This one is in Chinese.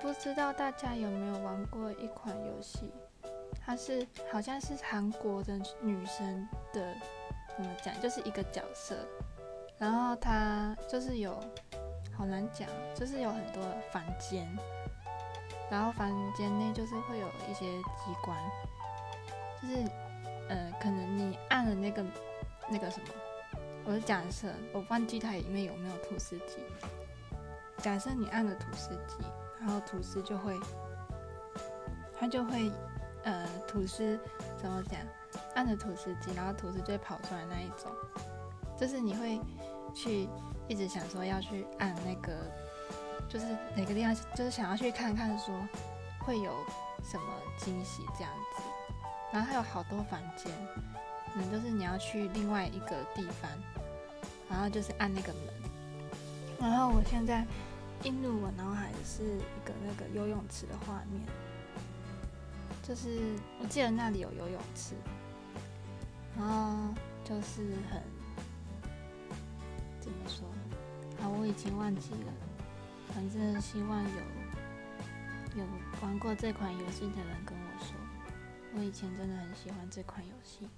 不知道大家有没有玩过一款游戏，它是好像是韩国的女生的，怎么讲，就是一个角色，然后它就是有好难讲，就是有很多房间，然后房间内就是会有一些机关，就是呃，可能你按了那个那个什么，我是假设，我忘记它里面有没有吐司机。假设你按了吐司机，然后吐司就会，它就会，呃，吐司怎么讲？按着吐司机，然后吐司就会跑出来那一种，就是你会去一直想说要去按那个，就是哪个地方，就是想要去看看说会有什么惊喜这样子。然后它有好多房间，可能就是你要去另外一个地方，然后就是按那个门。然后我现在。映入我脑海的是一个那个游泳池的画面，就是我记得那里有游泳池，然后就是很怎么说？好，我已经忘记了。反正希望有有玩过这款游戏的人跟我说，我以前真的很喜欢这款游戏。